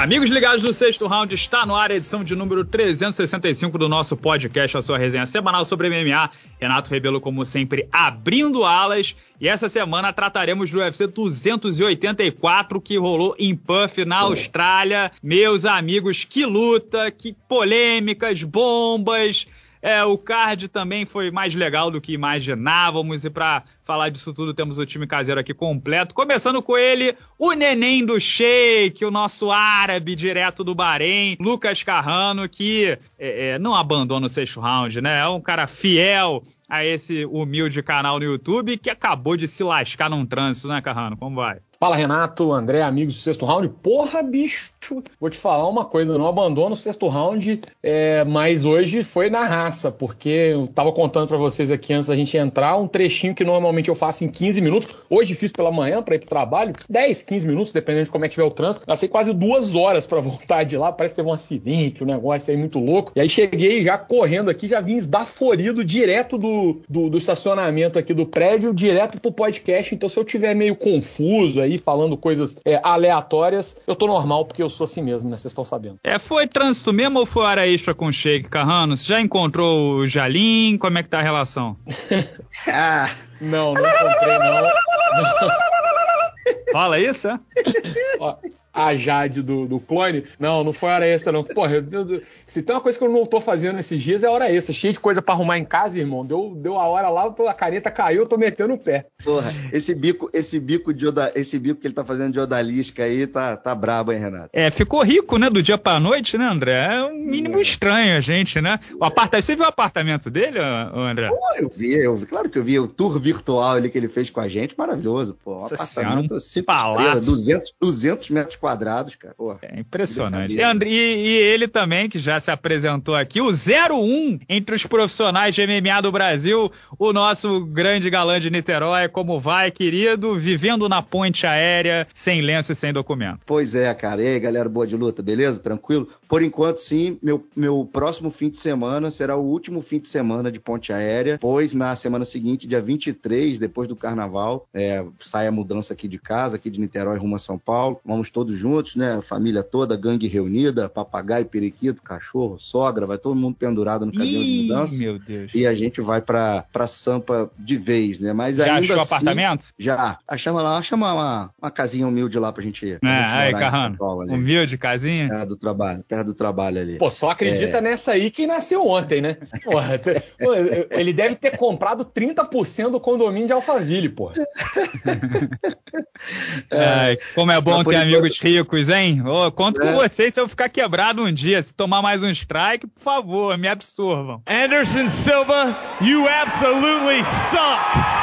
Amigos ligados do sexto round, está no ar a edição de número 365 do nosso podcast, a sua resenha semanal sobre MMA. Renato Rebelo, como sempre, abrindo alas. E essa semana trataremos do UFC 284 que rolou em Puff, na Austrália. Meus amigos, que luta, que polêmicas, bombas. É, o card também foi mais legal do que imaginávamos. E para falar disso tudo, temos o time caseiro aqui completo. Começando com ele, o neném do Sheik, o nosso árabe direto do Bahrein, Lucas Carrano, que é, é, não abandona o sexto round, né? É um cara fiel a esse humilde canal no YouTube que acabou de se lascar num trânsito, né, Carrano? Como vai? Fala Renato, André, amigos do sexto round. Porra, bicho, vou te falar uma coisa, eu não abandono o sexto round, é, mas hoje foi na raça, porque eu tava contando para vocês aqui antes da gente entrar um trechinho que normalmente eu faço em 15 minutos. Hoje fiz pela manhã para ir pro trabalho, 10, 15 minutos, dependendo de como é que tiver o trânsito. Gastei quase duas horas para voltar de lá, parece que teve um acidente, um negócio aí muito louco. E aí cheguei já correndo aqui, já vim esbaforido direto do, do, do estacionamento aqui do prédio, direto pro podcast. Então se eu tiver meio confuso aí, aí falando coisas é, aleatórias, eu tô normal porque eu sou assim mesmo, né? Vocês estão sabendo. É, foi trânsito mesmo ou foi hora extra com o Sheik Carrano? Você já encontrou o Jalim? Como é que tá a relação? ah, não, não encontrei não. Fala isso, é? Ó, a Jade do, do clone. Não, não foi hora extra, não. Porra, eu, eu, se tem uma coisa que eu não tô fazendo esses dias é hora extra. Cheio de coisa para arrumar em casa, irmão. Deu, deu a hora lá, a caneta caiu, eu tô metendo o pé. Porra, esse bico, esse bico de oda, esse bico que ele tá fazendo de odalisca aí tá, tá brabo, hein, Renato? É, ficou rico, né, do dia pra noite, né, André? É um mínimo é. estranho a gente, né? O apartamento, você viu o apartamento dele, André? Pô, eu vi, eu vi, claro que eu vi o tour virtual ali que ele fez com a gente, maravilhoso, pô. Um apartamento, um palácio. 200, 200 metros quadrados, cara. Porra, é impressionante. E, e, e, ele também, que já se apresentou aqui, o 01 entre os profissionais de MMA do Brasil, o nosso grande galã de Niterói, como vai, querido, vivendo na ponte aérea, sem lenço e sem documento. Pois é, cara. E aí, galera, boa de luta, beleza? Tranquilo? Por enquanto, sim, meu, meu próximo fim de semana será o último fim de semana de ponte aérea, pois na semana seguinte, dia 23, depois do carnaval, é, sai a mudança aqui de casa, aqui de Niterói rumo a São Paulo. Vamos todos juntos, né? Família toda, gangue reunida, papagaio, periquito, cachorro, sogra, vai todo mundo pendurado no caminhão de mudança. Meu Deus. E a gente vai pra, pra Sampa de vez, né? Mas Já ainda achou assim, apartamento? Já. Achamos lá, chama uma, uma casinha humilde lá pra gente. Pra é, gente aí, Carrano. Humilde, casinha? É, do trabalho, perto do trabalho ali. Pô, só acredita é... nessa aí que nasceu ontem, né? Porra, ele deve ter comprado 30% do condomínio de Alphaville, porra. é, como é bom ter amigos ricos, hein? Oh, conto é. com vocês se eu ficar quebrado um dia. Se tomar mais um strike, por favor, me absorvam. Anderson Silva, you absolutely suck!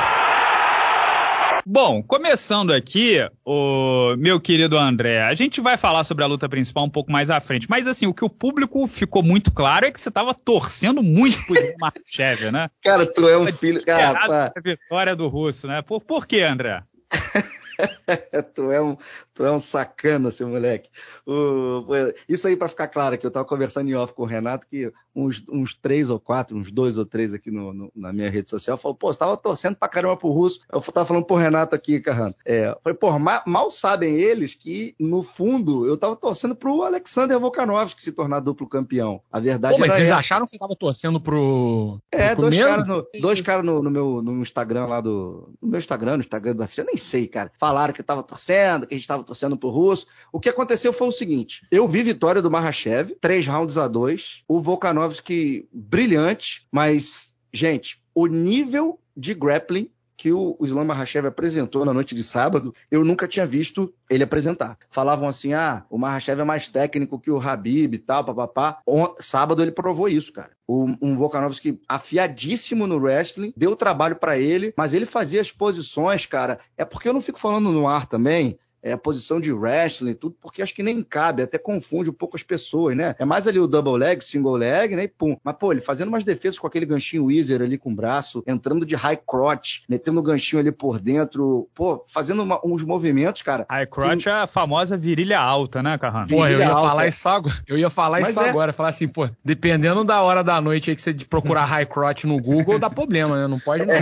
Bom, começando aqui, o meu querido André, a gente vai falar sobre a luta principal um pouco mais à frente, mas assim, o que o público ficou muito claro é que você estava torcendo muito pro Marchev, né? Cara, tu é um filho... Cara, a vitória do russo, né? Por, por que, André? tu, é um, tu é um sacana, seu moleque. O, isso aí para ficar claro, que eu estava conversando em off com o Renato, que uns, uns três ou quatro, uns dois ou três aqui no, no, na minha rede social, falou, pô, você tava torcendo pra caramba pro Russo. Eu tava falando pro Renato aqui, Carrano. É, falei, pô, mal, mal, sabem eles que, no fundo, eu tava torcendo pro Alexander Volkanovski se tornar duplo campeão. A verdade pô, mas vocês acharam que você tava torcendo pro. É, pro dois caras no, dois cara no, no, meu no Instagram lá do. No meu Instagram, no Instagram do UFC, eu nem sei, cara. Falaram que eu tava torcendo, que a gente tava torcendo pro Russo. O que aconteceu foi o seguinte: eu vi vitória do Mahashev, três rounds a dois. O Volkanovski brilhante, mas, gente, o nível de grappling que o Islam Mahashev apresentou na noite de sábado, eu nunca tinha visto ele apresentar. Falavam assim: ah, o Mahashev é mais técnico que o Habib e tal, papapá. Sábado ele provou isso, cara. um Volkanovski afiadíssimo no wrestling, deu trabalho para ele, mas ele fazia as posições, cara. É porque eu não fico falando no ar também é, a posição de wrestling, tudo, porque acho que nem cabe, até confunde um pouco as pessoas, né? É mais ali o double leg, single leg, né? E pum. Mas, pô, ele fazendo umas defesas com aquele ganchinho Weezer ali com o braço, entrando de high crotch, metendo o ganchinho ali por dentro, pô, fazendo uma, uns movimentos, cara. High crotch tem... é a famosa virilha alta, né, Carrano? Pô, eu ia alta. falar isso agora. Eu ia falar Mas isso é... agora, falar assim, pô, dependendo da hora da noite aí que você procurar high crotch no Google, dá problema, né? Não pode não.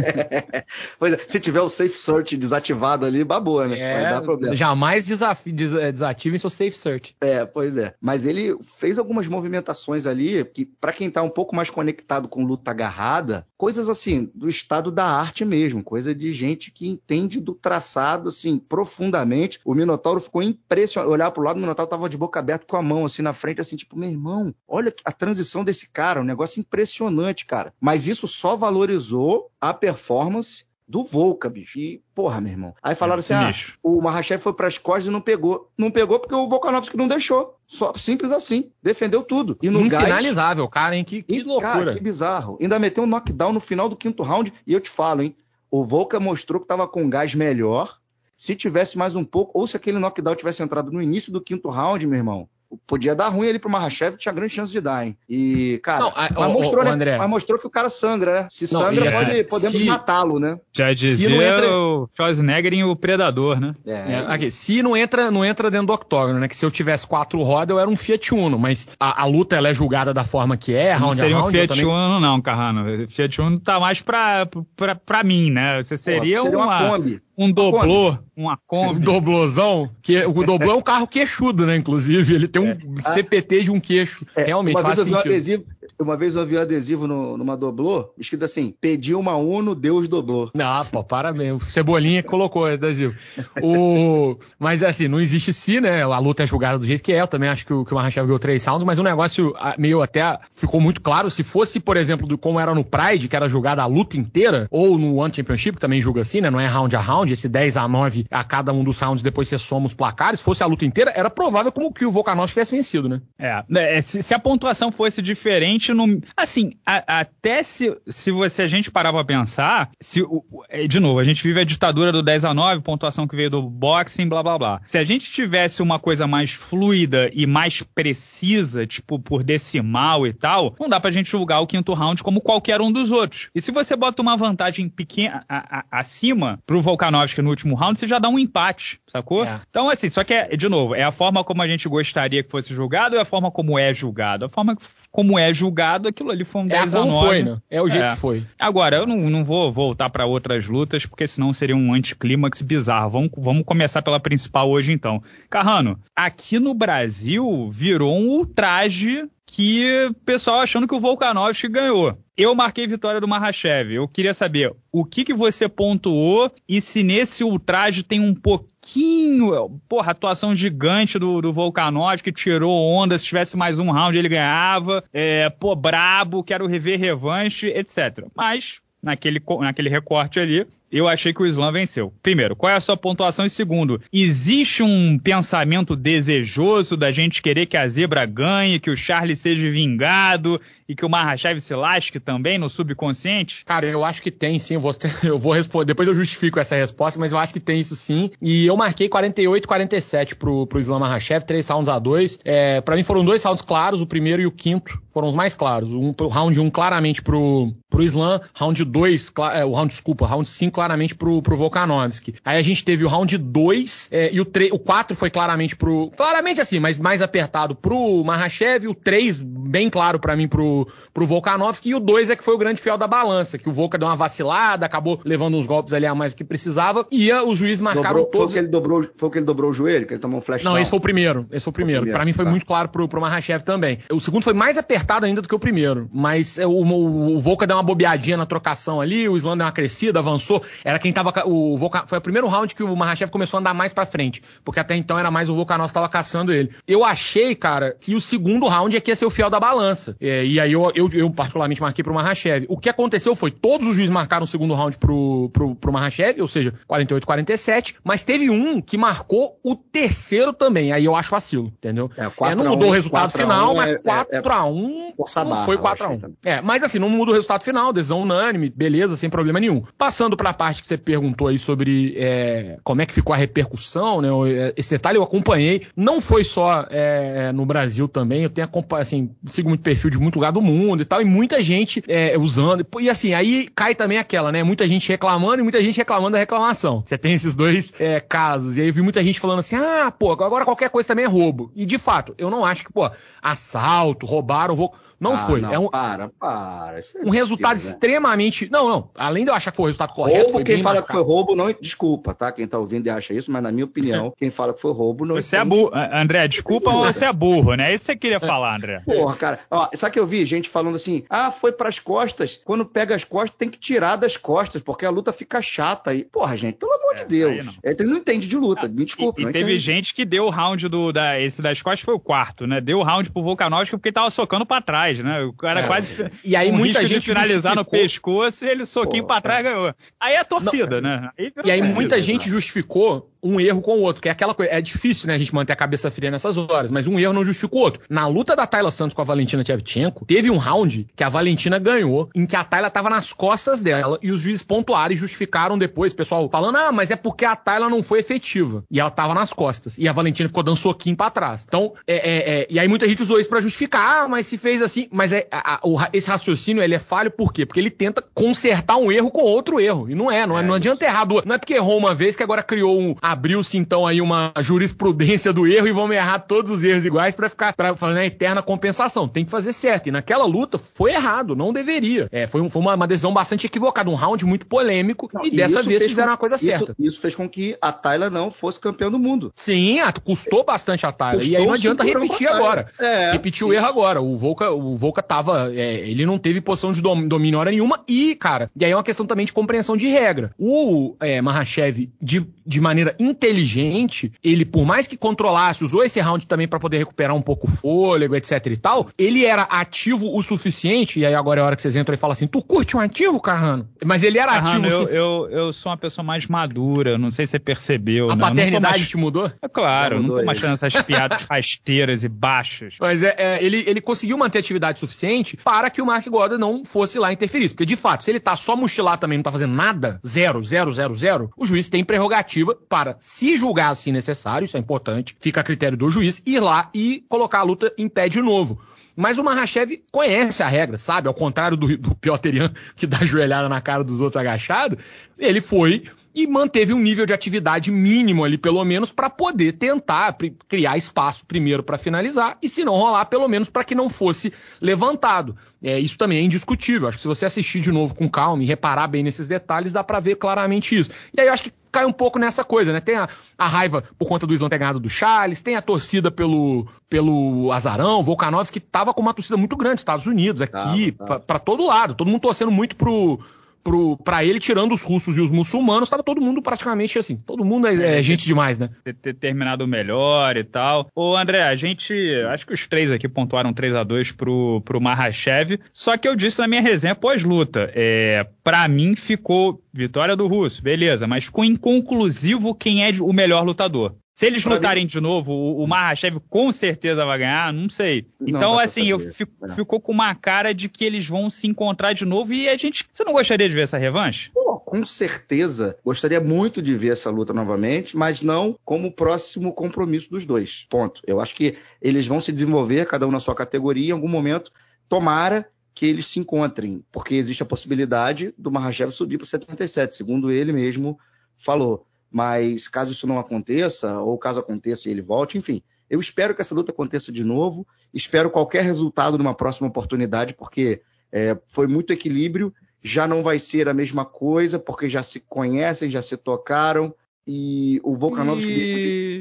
pois é, se tiver o safe search desativado ali, babou, né? É, Vai dar problema. Já jamais desaf des desativem seu safe search. É, pois é. Mas ele fez algumas movimentações ali que, para quem tá um pouco mais conectado com luta agarrada, coisas assim, do estado da arte mesmo, coisa de gente que entende do traçado, assim, profundamente. O Minotauro ficou impressionado. Olhar pro lado, o Minotauro tava de boca aberta com a mão, assim, na frente, assim, tipo, meu irmão, olha a transição desse cara, um negócio impressionante, cara. Mas isso só valorizou a performance do Volca, bicho. E, porra, meu irmão. Aí falaram é, assim: ah, o Mahashev foi pras costas e não pegou. Não pegou porque o Volkanovski não deixou. Só simples assim. Defendeu tudo. E no Infinalizável, gás, cara, hein? Que, que e, loucura. Cara, que bizarro. Ainda meteu um knockdown no final do quinto round. E eu te falo, hein? O Volca mostrou que tava com gás melhor. Se tivesse mais um pouco, ou se aquele knockdown tivesse entrado no início do quinto round, meu irmão, podia dar ruim ali pro Mahashev, tinha grande chance de dar, hein? E, cara, não, a, mas, mostrou, né? André. mas mostrou que o cara sangra, né? Se não, sangra, pode, assim, podemos se, matá-lo, né? Já dizia se entra... o Schwarzenegger em o Predador, né? É, é, aqui, se não entra, não entra dentro do octógono, né? Que se eu tivesse quatro rodas, eu era um Fiat Uno, mas a, a luta ela é julgada da forma que é, round Não seria round, um Fiat também... Uno, não, Carrano. Fiat Uno tá mais pra, pra, pra mim, né? Você seria, Pô, seria uma, uma Kombi. Um doblô, uma Kombi. Um doblôzão. Que, o doblô é um carro queixudo, né? Inclusive, ele tem um é. CPT de um queixo. É, Realmente faz sentido. Adesivo, uma vez eu vi um adesivo no, numa doblô, escrito assim: pedi uma Uno, Deus doblou. Ah, pô, parabéns. Cebolinha colocou adesivo. o... Mas assim, não existe se, né? A luta é julgada do jeito que é. Eu também acho que o, que o Mahashev ganhou três rounds, mas o negócio meio até ficou muito claro. Se fosse, por exemplo, do, como era no Pride, que era julgada a luta inteira, ou no One Championship, que também julga assim, né? Não é round a round, esse 10 a 9 a cada um dos rounds, depois você soma os placares. Se fosse a luta inteira, era provável como que o Volkanovski tivesse vencido, né? É, é se, se a pontuação fosse diferente. Assim, a, até se, se você a gente parar pra pensar, se, é, de novo, a gente vive a ditadura do 10 a 9, pontuação que veio do boxing, blá blá blá. Se a gente tivesse uma coisa mais fluida e mais precisa, tipo por decimal e tal, não dá pra gente julgar o quinto round como qualquer um dos outros. E se você bota uma vantagem pequena a, a, acima pro Volkanovski no último round, você já dá um empate, sacou? É. Então, assim, só que, é, de novo, é a forma como a gente gostaria que fosse julgado ou é a forma como é julgado? A forma como é julgado, aquilo ali foi um 10 é a 9. Foi, né? É o jeito é. que foi. Agora, eu não, não vou voltar para outras lutas, porque senão seria um anticlímax bizarro. Vamos, vamos começar pela principal hoje, então. Carrano, aqui no Brasil virou um ultraje que o pessoal achando que o Volkanovski ganhou. Eu marquei vitória do Mahashev. Eu queria saber o que, que você pontuou e se nesse ultraje tem um pouquinho, porra, atuação gigante do, do Volkanovski, que tirou onda, se tivesse mais um round ele ganhava, é, pô, brabo, quero rever revanche, etc. Mas, naquele, naquele recorte ali, eu achei que o Islam venceu. Primeiro, qual é a sua pontuação? E segundo, existe um pensamento desejoso da gente querer que a zebra ganhe, que o Charlie seja vingado e que o Mahashev se lasque também no subconsciente? Cara, eu acho que tem sim. Eu vou, eu vou responder. Depois eu justifico essa resposta, mas eu acho que tem isso sim. E eu marquei 48 47 pro, pro Islam Mahashev, três rounds a dois. É, para mim foram dois rounds claros, o primeiro e o quinto foram os mais claros. Um, round 1 um, claramente pro, pro Islam, round 2, é, o round, desculpa, round 5 claramente pro, pro Volkanovski. Aí a gente teve o round 2 é, e o, 3, o 4 foi claramente pro. Claramente assim, mas mais apertado pro Mahashev, o 3 bem claro para mim pro pro, Volkanovski, e o 2 é que foi o grande fiel da balança, que o Volka deu uma vacilada, acabou levando uns golpes ali a mais do que precisava, e o juiz marcaram dobrou, todos... Foi o, que ele dobrou, foi que ele dobrou o joelho, que ele tomou um flash Não, down. esse foi o primeiro, esse foi o primeiro. primeiro pra mim foi tá. muito claro pro, pro Mahashev também. O segundo foi mais apertado ainda do que o primeiro, mas o, o, o Volka deu uma bobeadinha na trocação ali, o Islam deu uma crescida, avançou, era quem tava... O Volka, foi o primeiro round que o Mahashev começou a andar mais pra frente, porque até então era mais o Volkanovski tava caçando ele. Eu achei, cara, que o segundo round é que ia ser o fiel da balança. É, e aí eu, eu, eu particularmente marquei pro Mahashev. O que aconteceu foi, todos os juízes marcaram o segundo round pro, pro, pro Mahashev, ou seja, 48-47, mas teve um que marcou o terceiro também, aí eu acho vacilo, entendeu? É, é não mudou 1, o resultado final, mas 4x1 é, é, não foi 4x1. É, mas assim, não mudou o resultado final, decisão unânime, beleza, sem problema nenhum. Passando pra parte que você perguntou aí sobre é, como é que ficou a repercussão, né? Esse detalhe eu acompanhei, não foi só é, no Brasil também, eu tenho acompanhado, assim, sigo muito perfil de muito lugar do mundo e tal, e muita gente é, usando. E assim, aí cai também aquela, né? Muita gente reclamando e muita gente reclamando da reclamação. Você tem esses dois é, casos. E aí eu vi muita gente falando assim: ah, pô, agora qualquer coisa também é roubo. E de fato, eu não acho que, pô, assalto, roubaram, vou Não Ah, foi. não, é um, Para, para. Isso é um resultado né? extremamente. Não, não. Além de eu achar que foi o resultado correto, Roubo, foi quem bem fala marcado. que foi roubo, não. Desculpa, tá? Quem tá ouvindo e acha isso, mas na minha opinião, quem fala que foi roubo não. Você é entende. burro. André, desculpa, mas você é burro, né? Isso que você queria falar, André. Porra, cara. Ó, sabe que eu vi gente falando assim: ah, foi pras costas. Quando pega as costas, tem que tirar das costas, porque a luta fica chata. E, porra, gente, pelo amor É, de Deus. não. Ele não entende de luta. Me desculpa. E, e teve entende. gente que deu o round do. Da, esse das costas foi o quarto, né? Deu o round pro Volkanovski porque ele tava socando pra trás, né? O cara É, quase. E aí muita risco gente de finalizar no justificou- pescoço e ele soquinho Pô, pra trás ganhou. Aí é torcida, né? Aí E aí torcida. muita exato. gente justificou um erro com o outro, que é aquela coisa. É difícil, né, a gente manter a cabeça fria nessas horas, mas um erro não justifica o outro. Na luta da Tayla Santos com a Valentina Shevchenko, teve um round que a Valentina ganhou, em que a Tayla tava nas costas dela e os juízes pontuaram e justificaram depois, pessoal falando, ah, mas é porque a Tayla não foi efetiva. E ela tava nas costas. E a Valentina ficou dando soquinho pra trás. Então, é, é, é, e aí muita gente usou isso pra justificar, ah, mas se fez assim. Mas é, a- a- esse raciocínio, ele é falho por quê? Porque ele tenta consertar um erro com outro erro. E não é, não, é, não adianta errar duas. Não é porque errou uma vez que agora criou um. abriu-se então aí uma jurisprudência do erro e vamos errar todos os erros iguais pra ficar para fazer a eterna compensação. Tem que fazer certo. E naquela luta foi errado, não deveria. É, foi, um- foi uma, uma decisão bastante equivocada, um round muito polêmico. Não, e dessa isso vez fizeram com- a coisa isso- certa. Isso fez com que a Tayla não fosse campeã do mundo. Sim, custou bastante a Tyler. E aí não adianta repetir agora. É. Repetir o erro agora. O Volca, o Volca tava. é, ele não teve posição de dom- domínio hora nenhuma. E, cara, e aí é uma questão também de compreensão de regra. O é, Mahashev, de, de maneira inteligente, ele, por mais que controlasse, usou esse round também pra poder recuperar um pouco o fôlego, etc e tal. Ele era ativo o suficiente. E aí agora é a hora que vocês entram e falam assim: Tu curte um ativo, Carrano? Mas ele era ativo Carrano, o eu, suficiente. eu, eu sou uma pessoa mais madura, não sei se você percebeu. A não paternidade mais- te mudou? É claro, não tô mais fazendo essas piadas rasteiras e baixas. Mas é, é, ele, ele conseguiu manter atividade suficiente para que o Mark Goddard não fosse lá interferir. Porque, de fato, se ele tá só mochilar também, não tá fazendo nada, zero, zero, zero, zero, o juiz tem prerrogativa para, se julgar assim necessário, isso é importante, fica a critério do juiz, ir lá e colocar a luta em pé de novo. Mas o Mahashev conhece a regra, sabe? Ao contrário do, do Piotr Jan, que dá joelhada na cara dos outros agachado, ele foi e manteve um nível de atividade mínimo ali, pelo menos, para poder tentar criar espaço primeiro para finalizar e, se não rolar, pelo menos para que não fosse levantado. É, isso também é indiscutível. Acho que se você assistir de novo com calma e reparar bem nesses detalhes, dá para ver claramente isso. E aí eu acho que cai um pouco nessa coisa, né? Tem a, a raiva por conta do Islão ter ganhado do Charles, tem a torcida pelo, pelo Azarão, Volkanovski, que tava com uma torcida muito grande, Estados Unidos, aqui, tava. pra- pra todo lado. Todo mundo torcendo muito pro, pro, pra ele, tirando os russos e os muçulmanos, tava todo mundo praticamente assim. Todo mundo é, é gente demais, né? ter, ter terminado melhor e tal. Ô, André, a gente. Acho que os três aqui pontuaram 3 a 2 pro, pro Mahashev. Só que eu disse na minha resenha pós-luta. É, pra mim ficou vitória do Russo, beleza, mas ficou inconclusivo quem é o melhor lutador. Se eles Pra lutarem de novo, o, o Mahashev com certeza vai ganhar, não sei. Não Então, pra assim, eu fico, É. ficou com uma cara de que eles vão se encontrar de novo e a gente. Você não gostaria de ver essa revanche? Pô, com certeza, gostaria muito de ver essa luta novamente, mas não como próximo compromisso dos dois. Ponto. Eu acho que eles vão se desenvolver, cada um na sua categoria, em algum momento. Tomara que eles se encontrem, porque existe a possibilidade do Mahashev subir para 77, segundo ele mesmo falou. Mas caso isso não aconteça, ou caso aconteça e ele volte, enfim, eu espero que essa luta aconteça de novo. Espero qualquer resultado numa próxima oportunidade, porque é, foi muito equilíbrio. Já não vai ser a mesma coisa, porque já se conhecem, já se tocaram. E o Volkanovski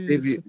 teve-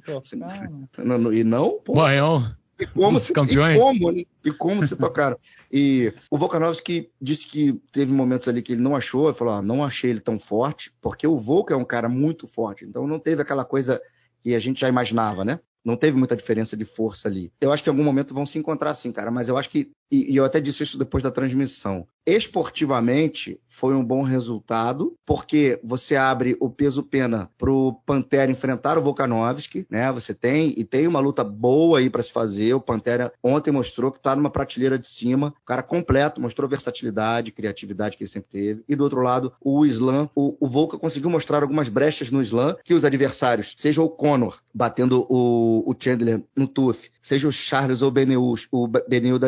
Não, não- E não, pô, Banhão. E como, se, campeões. e como, né? E como se tocaram. E o Volkanovski disse que teve momentos ali que ele não achou, ele falou, ah, não achei ele tão forte, porque o Volka é um cara muito forte, então não teve aquela coisa que a gente já imaginava, né? Não teve muita diferença de força ali. Eu acho que em algum momento vão se encontrar sim, cara, mas eu acho que, e, e eu até disse isso depois da transmissão, esportivamente foi um bom resultado, porque você abre o peso-pena pro Pantera enfrentar o Volkanovski, né? Você tem, e tem uma luta boa aí para se fazer. O Pantera ontem mostrou que tá numa prateleira de cima, o cara completo, mostrou versatilidade, criatividade que ele sempre teve. E do outro lado, o Islam, o, o Volka conseguiu mostrar algumas brechas no Islam, que os adversários, seja o Conor batendo o, o Chandler no TUF, seja o Charles ou o Beneu, o Beneu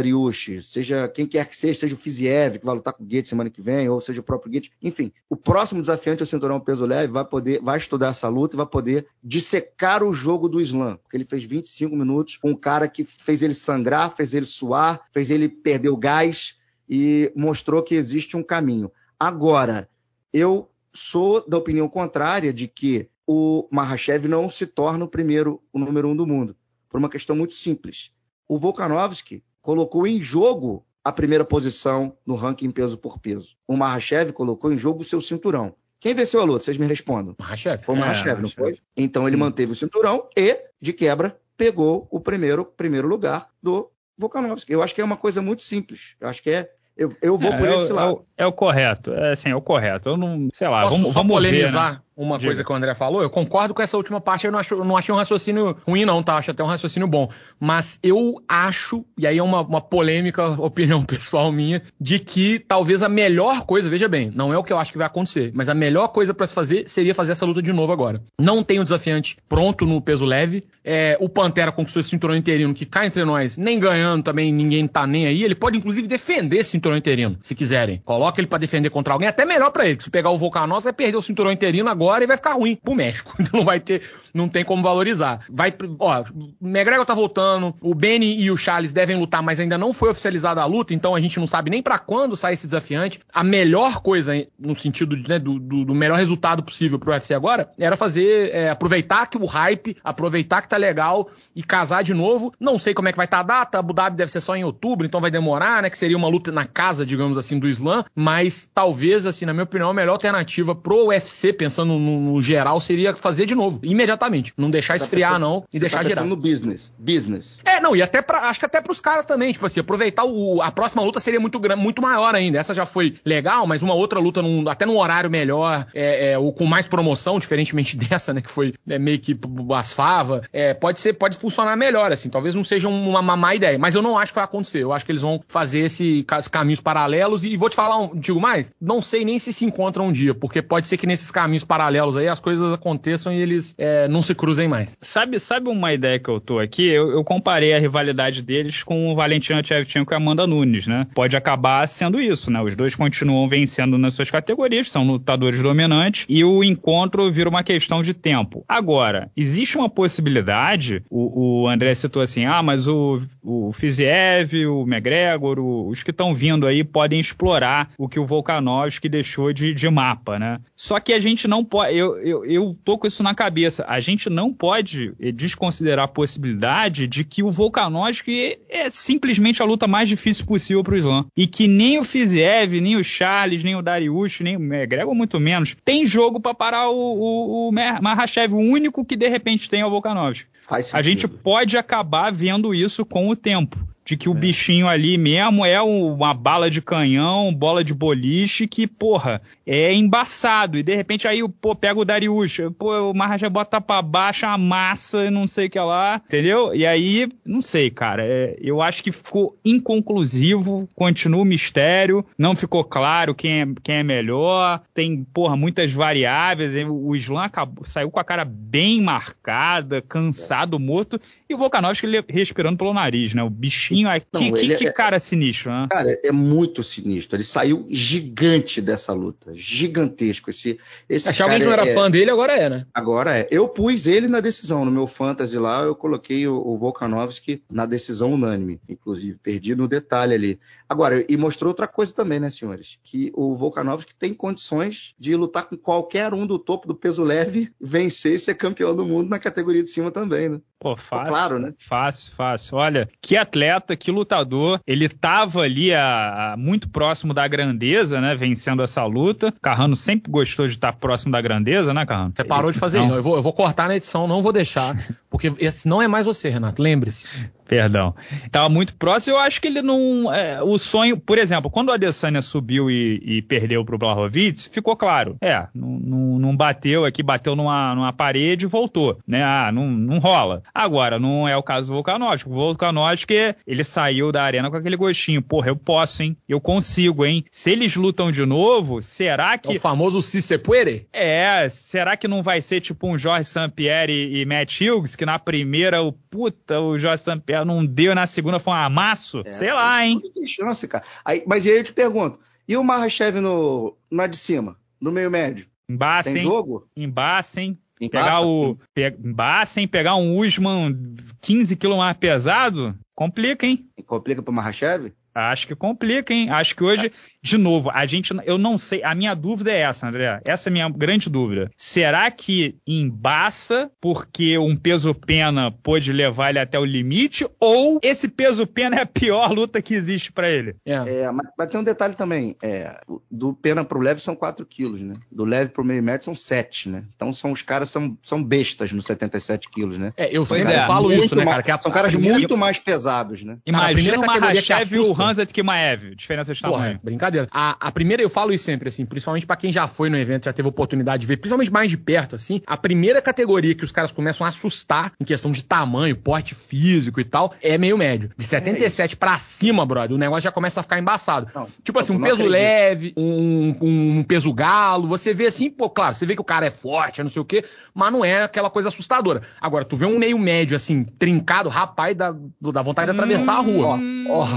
Seja quem quer que seja, seja o Fiziev, que vai lutar com o Gates semana que vem, ou seja, o próprio Gates. Enfim, o próximo desafiante ao cinturão peso leve vai poder, vai estudar essa luta e vai poder dissecar o jogo do Islam, porque ele fez 25 minutos com um cara que fez ele sangrar, fez ele suar, fez ele perder o gás e mostrou que existe um caminho. Agora, eu sou da opinião contrária de que o Mahashev não se torna o primeiro, o número um do mundo, por uma questão muito simples. O Volkanovski colocou em jogo a primeira posição no ranking peso por peso. O Mahashev colocou em jogo o seu cinturão. Quem venceu a luta? Vocês me respondam. Mahashev. Foi o Mahashev, é, não foi? Então ele Sim. manteve o cinturão e, de quebra, pegou o primeiro, primeiro lugar do Volkanovski. Eu acho que é uma coisa muito simples. Eu acho que é eu, eu vou é, por esse lado. É o, é o, correto. É assim, é o correto. Eu não, sei lá, Posso vamos, vamos polemizar ver, né? Uma Diga. coisa que o André falou? Eu concordo com essa última parte, eu não, acho, eu não achei um raciocínio ruim, não, tá? Acho até um raciocínio bom. Mas eu acho, e aí é uma, uma polêmica opinião pessoal minha, de que talvez a melhor coisa, veja bem, não é o que eu acho que vai acontecer, mas a melhor coisa para se fazer seria fazer essa luta de novo agora. Não tem o desafiante pronto no peso leve. É, o Pantera conquistou esse cinturão interino, que cá entre nós, nem ganhando também, ninguém tá nem aí. Ele pode, inclusive, defender esse cinturão interino, se quiserem. Coloca ele para defender contra alguém, até melhor para ele. Se pegar o Volcanos, vai perder o cinturão interino agora e vai ficar ruim pro México. Então não vai ter, não tem como valorizar. Vai, ó, McGregor tá voltando, o Benny e o Charles devem lutar, mas ainda não foi oficializada a luta, então a gente não sabe nem para quando sai esse desafiante. A melhor coisa, no sentido né, do, do, do, melhor resultado possível pro UFC agora, era fazer, é, aproveitar que o hype, aproveitar que tá legal e casar de novo. Não sei como é que vai estar tá a data, Abu Dhabi deve ser só em outubro, então vai demorar, né, que seria uma luta na casa, digamos assim, do Islã, mas talvez, assim, na minha opinião, a melhor alternativa pro UFC, pensando no, no geral, seria fazer de novo, imediatamente. Não deixar tá esfriar, pensando, não, e deixar tá girar. no business. Business. É, não, e até pra, acho que até pros caras também, tipo assim, aproveitar o, a próxima luta seria muito, muito maior ainda. Essa já foi legal, mas uma outra luta num, até num horário melhor, é, é, ou com mais promoção, diferentemente dessa, né, que foi é, meio que as fava, é, pode ser, pode funcionar melhor, assim, talvez não seja uma, uma má ideia, mas eu não acho que vai acontecer. Eu acho que eles vão fazer esse, esses caminhos paralelos e vou te falar, um, digo mais, não sei nem se se encontram um dia, porque pode ser que nesses caminhos paralelos aí as coisas aconteçam e eles é, não se cruzem mais. Sabe, sabe uma ideia que eu tô aqui? Eu, eu comparei a rivalidade deles com o Valentina Shevchenko e a Amanda Nunes, né? Pode acabar sendo isso, né? Os dois continuam vencendo nas suas categorias, são lutadores dominantes, e o encontro vira uma questão de tempo. Agora, existe uma possibilidade, o, o André citou assim, ah, mas o, o Fiziev, o McGregor, o, os que estão vindo aí podem explorar o que o Volkanovski deixou de, de mapa, né? Só que a gente não pode, eu, eu, eu tô com isso na cabeça. A gente não pode eh, desconsiderar a possibilidade de que o Volkanovski é simplesmente a luta mais difícil possível para o Islam. E que nem o Fiziev, nem o Charles, nem o Dariush, nem o McGregor, muito menos, tem jogo para parar o, o, o Mahashev. O único que de repente tem é o Volkanovski. A gente pode acabar vendo isso com o tempo de que o é. bichinho ali mesmo é uma bala de canhão, bola de boliche, que, porra, é embaçado. E de repente aí, pô, pega o Darius, pô, o Maharaja bota pra baixo, amassa e não sei o que lá, entendeu? E aí, não sei, cara, é, eu acho que ficou inconclusivo, continua o mistério, não ficou claro quem é, quem é melhor, tem, porra, muitas variáveis, o Islam acabou, saiu com a cara bem marcada, cansado, morto, e o Volkanovski respirando pelo nariz, né? O bichinho pouquinho aqui. Não, que, que é, cara sinistro, né? Cara, é muito sinistro. Ele saiu gigante dessa luta. Gigantesco. Esse, esse Achava que não era é, fã dele, agora é, né? Agora é. Eu pus ele na decisão. No meu fantasy lá, eu coloquei o, o Volkanovski na decisão unânime, inclusive. Perdi no detalhe ali. Agora, e mostrou outra coisa também, né, senhores? Que o Volkanovski tem condições de lutar com qualquer um do topo do peso leve, vencer e ser campeão do mundo na categoria de cima também, né? Pô, fácil. Claro, né? Fácil, fácil. Olha, que atleta, que lutador. Ele tava ali a, a, muito próximo da grandeza, né? Vencendo essa luta. Carrano sempre gostou de estar próximo da grandeza, né, Carrano? Você parou de fazer isso. Eu vou, eu vou cortar na edição, não vou deixar. Porque esse não é mais você, Renato. Lembre-se. Perdão. Tava muito próximo. Eu acho que ele não. É, o sonho, por exemplo, quando o Adesanya subiu e, e perdeu pro Blahovic, ficou claro. É, não, não, não bateu aqui, bateu numa, numa parede e voltou. Né? Ah, não, não rola. Agora, não é o caso do Volkanovski. O Volkanovski, ele saiu da arena com aquele gostinho. Porra, eu posso, hein? Eu consigo, hein? Se eles lutam de novo, será que. É o famoso se se puede? É, será que não vai ser tipo um Jorge St-Pierre e, Matt Hughes, que na primeira, o puta, o Jorge St-Pierre não deu, na segunda foi um amasso? É, Sei lá, hein? Tem chance, cara. Aí, mas aí eu te pergunto, E o Mahashev no, na de cima, no meio médio? Embaça, Tem hein? jogo? Embaça, hein? Embaça? Pegar o. Pe, embaça, hein? Pegar um Usman 15 quilos mais pesado, complica, hein? Complica pro Mahashev? Acho que complica, hein? Acho que hoje, de novo, a gente, eu não sei, a minha dúvida é essa, André. Essa é a minha grande dúvida. Será que embaça porque um peso pena pôde levar ele até o limite ou esse peso pena é a pior luta que existe pra ele? É. É, mas, mas tem um detalhe também. É, do pena pro leve são 4 quilos, né? Do leve pro meio médio são 7, né? Então são os caras são, são bestas nos 77 quilos, né? É, eu Pois sempre é, falo isso, né, cara? Que a- são caras primeira- muito mais pesados, né? Cara, a Imagina categoria que Mahashev e o assusta- Hanzat Kimaev. Diferença de Porra, tamanho. é, brincadeira. A, a primeira, eu falo isso sempre, assim, principalmente pra quem já foi no evento, já teve oportunidade de ver, principalmente mais de perto, assim, a primeira categoria que os caras começam a assustar em questão de tamanho, porte físico e tal, é meio médio. De 77 pra cima, brother, o negócio já começa a ficar embaçado. Não, tipo assim, um peso acredito. leve, um, um- um peso galo, você vê assim, pô, claro, você vê que o cara é forte, é não sei o quê, mas não é aquela coisa assustadora. Agora, tu vê um meio médio, assim, trincado, rapaz, dá, dá vontade de atravessar a rua. Ó, ó,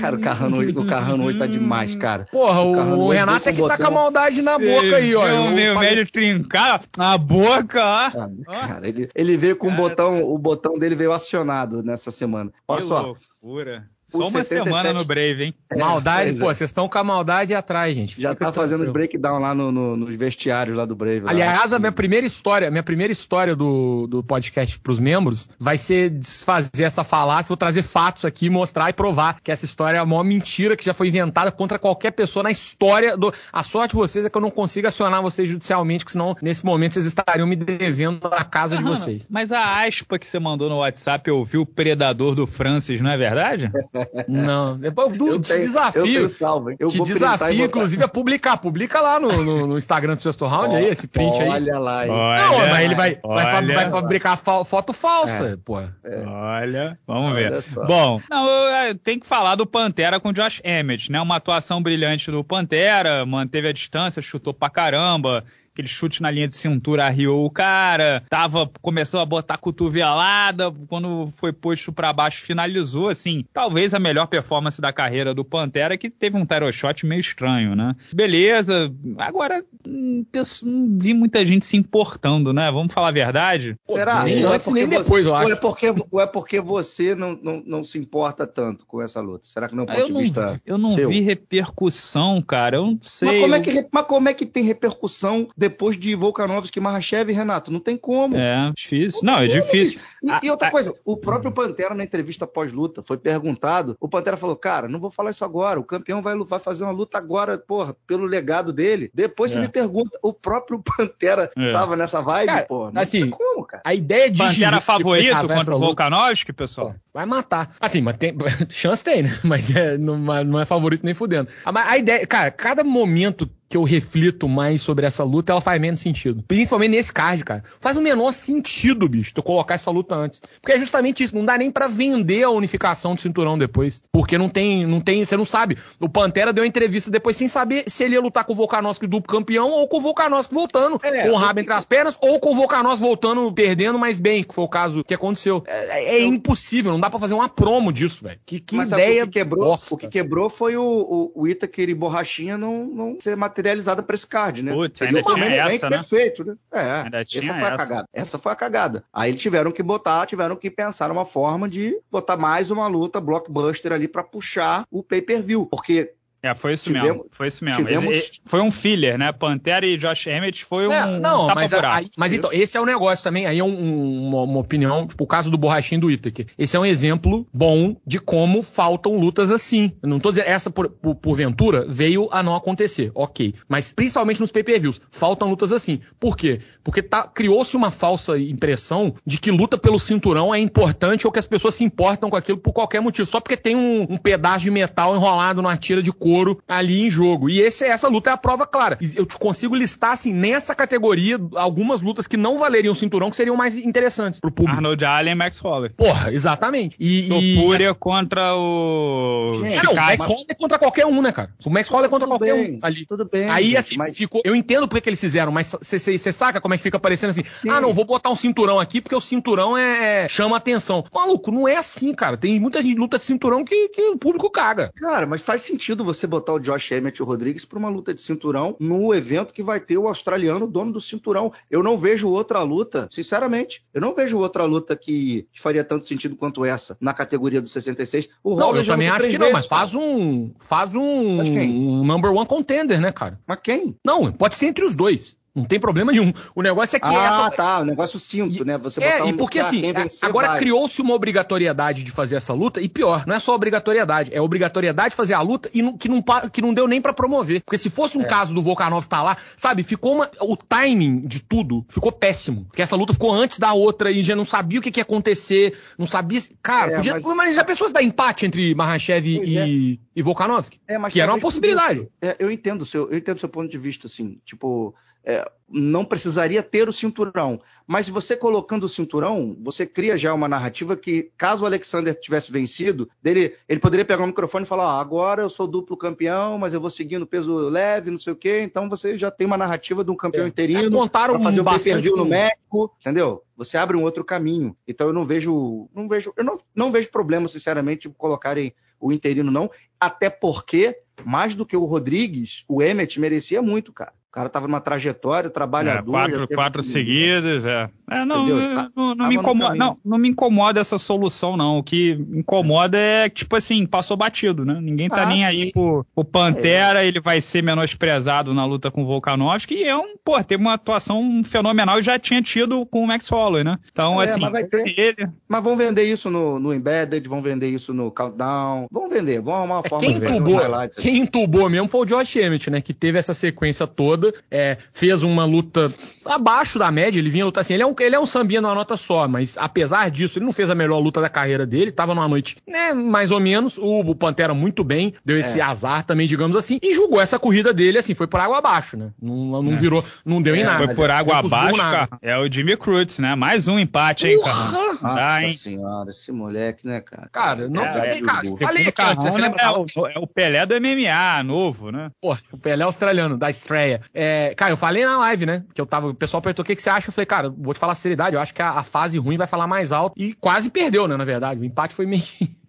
cara, o Carrano, hoje- o Carrano hoje tá demais, cara. Porra, o, o Renato é que com tá com a maldade na boca aí, ó. O meio falei- médio trincar a boca, ó. Cara, cara, ele, ele veio com o botão, o botão dele veio acionado nessa semana. Olha que só, loucura. Só uma 77 semana no Brave, hein? Maldade, pois pô, é. vocês estão com a maldade atrás, gente. já Fica tá fazendo tranquilo. breakdown lá no- no- nos vestiários lá do Brave. lá. Aliás, a minha primeira história, minha primeira história do, do podcast pros membros vai ser desfazer essa falácia, vou trazer fatos aqui, mostrar e provar que essa história é a maior mentira que já foi inventada contra qualquer pessoa na história do. A sorte de vocês é que eu não consigo acionar vocês judicialmente, porque senão nesse momento vocês estariam me devendo a casa de Aham, vocês. Mas a aspa que você mandou no WhatsApp, eu vi o predador do Francis, não é verdade? Não, eu te tenho, desafio. Eu salvo? Eu te desafio, inclusive, a publicar. Publica lá no, no- no Instagram do Sexto Round aí, esse print aí. Olha lá, hein? Não, mas ele vai, vai, fa- olha, vai fabricar fa- foto falsa, É. pô. Olha, vamos Olha ver. Bom, não, eu, eu tenho que falar do Pantera com o Josh Emmett, né? Uma atuação brilhante do Pantera, manteve a distância, chutou pra caramba. Aquele chute na linha de cintura arriou o cara, tava, começou a botar cotovelada, quando foi posto pra baixo finalizou, assim, talvez a melhor performance da carreira do Pantera, que teve um tarot shot meio estranho, né? Beleza, agora hum, não vi muita gente se importando, né? Vamos falar a verdade? Será? nem Ou é antes, porque nem você- depois, eu ou acho. é porque, ou é porque você não, não, não se importa tanto com essa luta? Será que não é um ponto Eu de não, vista vi- eu não seu? vi repercussão, cara. Eu não sei. Mas como, é eu- que, re- mas como é que tem repercussão depois de Volkanovski, Mahashev e Renato? Não tem como. É, difícil. Não, é difícil. E, A- e outra a- coisa, o próprio Pantera na entrevista pós-luta foi perguntado. O Pantera falou: Cara, não vou falar isso agora. O campeão vai, vai fazer uma luta agora, porra, pelo legado dele. Depois você É. me pergunta. O próprio Pantera É. tava nessa vibe, Cara, porra. Não assim, tem como, cara. A ideia de Pantera favorito contra o Volkanovski, pessoal? Vai matar. Assim, mas tem. Chance tem, né? Mas é, não, não é favorito nem fudendo. Ah, Mas a ideia. Cara, cada momento que eu reflito mais sobre essa luta, ela faz menos sentido. Principalmente nesse card, cara. Faz o menor sentido, bicho, tu colocar essa luta antes. Porque é justamente isso. Não dá nem pra vender a unificação do cinturão depois. Porque não tem. não tem Você não sabe. O Pantera deu uma entrevista depois sem saber se ele ia lutar com o Volkanovski duplo campeão ou com o Volkanovski voltando É, com o rabo entre as pernas ou com o Volkanovski voltando perdendo, mas bem, que foi o caso que aconteceu. É, é impossível. Não dá pra fazer uma promo disso, velho. Que, que Mas sabe ideia o que quebrou, bosta. o que quebrou foi o, o, o Itaker e Borrachinha não, não ser materializada pra esse card, né? Putz, Seria ainda um tinha essa, né? perfeito, né? É, Ainda essa foi a essa. cagada. Essa foi a cagada. Aí eles tiveram que botar, tiveram que pensar numa forma de botar mais uma luta blockbuster ali pra puxar o pay-per-view, porque É, foi isso Tivemos- mesmo. Foi isso mesmo. tivemos- Ele- foi um filler, né? Pantera e Josh Emmett foi um, É, não, um mas, aí- mas então, esse é o negócio também. Aí é um- um- uma, uma opinião, tipo o caso do borrachinho do Itaker. Esse é um exemplo bom de como faltam lutas assim. Eu não tô dizendo, essa por, por- porventura veio a não acontecer, ok. Mas principalmente nos pay-per-views, faltam lutas assim. Por quê? Porque tá- criou-se uma falsa impressão de que luta pelo cinturão é importante ou que as pessoas se importam com aquilo por qualquer motivo. Só porque tem um, um pedaço de metal enrolado numa tira de couro ali em jogo. E esse, essa luta é a prova clara. E Eu te consigo listar, assim, nessa categoria, algumas lutas que não valeriam o cinturão que seriam mais interessantes pro público. Arnold Allen e Max Holloway. Porra, exatamente. E, e... Topúria contra o Gente, É, não, o. Max Holloway é contra qualquer um, né, cara? O Max Holloway é contra Tudo qualquer bem, um ali. tudo bem, Aí, assim, mas- ficou. Eu entendo porque que eles fizeram, mas você saca como é que fica parecendo assim? Ah, não, vou botar um cinturão aqui porque o cinturão é, é- chama atenção. Maluco, não é assim, cara. Tem muita gente luta de cinturão que, que o público caga. Cara, mas faz sentido você você botar o Josh Emmett e o Rodrigues para uma luta de cinturão no evento que vai ter o australiano dono do cinturão. Eu não vejo outra luta, sinceramente, eu não vejo outra luta que, que faria tanto sentido quanto essa na categoria do 66. O não, eu também acho que não, mas faz um faz um, um number one contender, né, cara? Mas quem? Não, pode ser entre os dois. Não tem problema nenhum. O negócio é que ah, essa. Ah, tá. O negócio cinto, né? Você é, um e porque assim, agora criou-se uma obrigatoriedade de fazer essa luta, e pior, não é só obrigatoriedade, é obrigatoriedade de fazer a luta e não, que, não, que não deu nem para promover. Porque se fosse um é. caso do Volkanov estar tá lá, sabe, ficou uma, o timing de tudo ficou péssimo. Porque essa luta ficou antes da outra e já não sabia o que, que ia acontecer, não sabia. Cara, é, podia, mas... mas já pensou se dar empate entre Mahashev e, é. e Volkanovski? É, que era uma possibilidade. É, eu entendo seu, eu entendo o seu ponto de vista, assim, tipo é, não precisaria ter o cinturão. Mas você colocando o cinturão, você cria já uma narrativa que, caso o Alexander tivesse vencido, dele, ele poderia pegar o microfone e falar: ah, agora eu sou duplo campeão, mas eu vou seguindo peso leve, não sei o quê. Então você já tem uma narrativa de um campeão é. interino. Contaram pra fazer um o pay no México, entendeu? Você abre um outro caminho. Então eu não vejo. Não vejo eu não, não vejo problema, sinceramente, colocarem o interino, não. Até porque, mais do que o Rodrigues, o Emmett merecia muito, cara cara tava numa trajetória, trabalhador. É, quatro, quatro seguidas, é. é não, tá, não, não, me incomoda, não, não me incomoda essa solução, não. O que incomoda é que, tipo assim, passou batido, né? Ninguém tá ah, nem sim. aí pro, o Pantera, é. ele vai ser menosprezado na luta com o Volkanovski, e é um, pô, teve uma atuação fenomenal e já tinha tido com o Max Holloway, né? Então, é, assim, mas, vai ter. Ele... mas vão vender isso no, no Embedded, vão vender isso no Countdown, vão vender, vão arrumar uma é, forma quem de entubou, Quem entubou mesmo foi o Josh Emmett, né? Que teve essa sequência toda é, fez uma luta abaixo da média, ele vinha lutar assim, ele é um, ele é um sambinha numa nota só, mas apesar disso, ele não fez a melhor luta da carreira dele, tava numa noite, né, mais ou menos, o, o Pantera muito bem, deu esse é. azar também, digamos assim, e julgou essa corrida dele, assim, foi por água abaixo, né, não, não é. virou, não deu em é, nada. Foi por água abaixo, cara, é o Jimmy Cruz, né, mais um empate, hein, cara. Nossa tá, hein? senhora, esse moleque, né, cara? Cara, não, é, é, cara, falei aqui, você né, é, o, é o Pelé do MMA, novo, né? Pô, o Pelé australiano, da estreia. É, cara, eu falei na live, né? Que eu tava. O pessoal perguntou o que, que você acha. Eu falei, cara, vou te falar a seriedade. Eu acho que a, a fase ruim vai falar mais alto. E quase perdeu, né? Na verdade. O empate foi meio.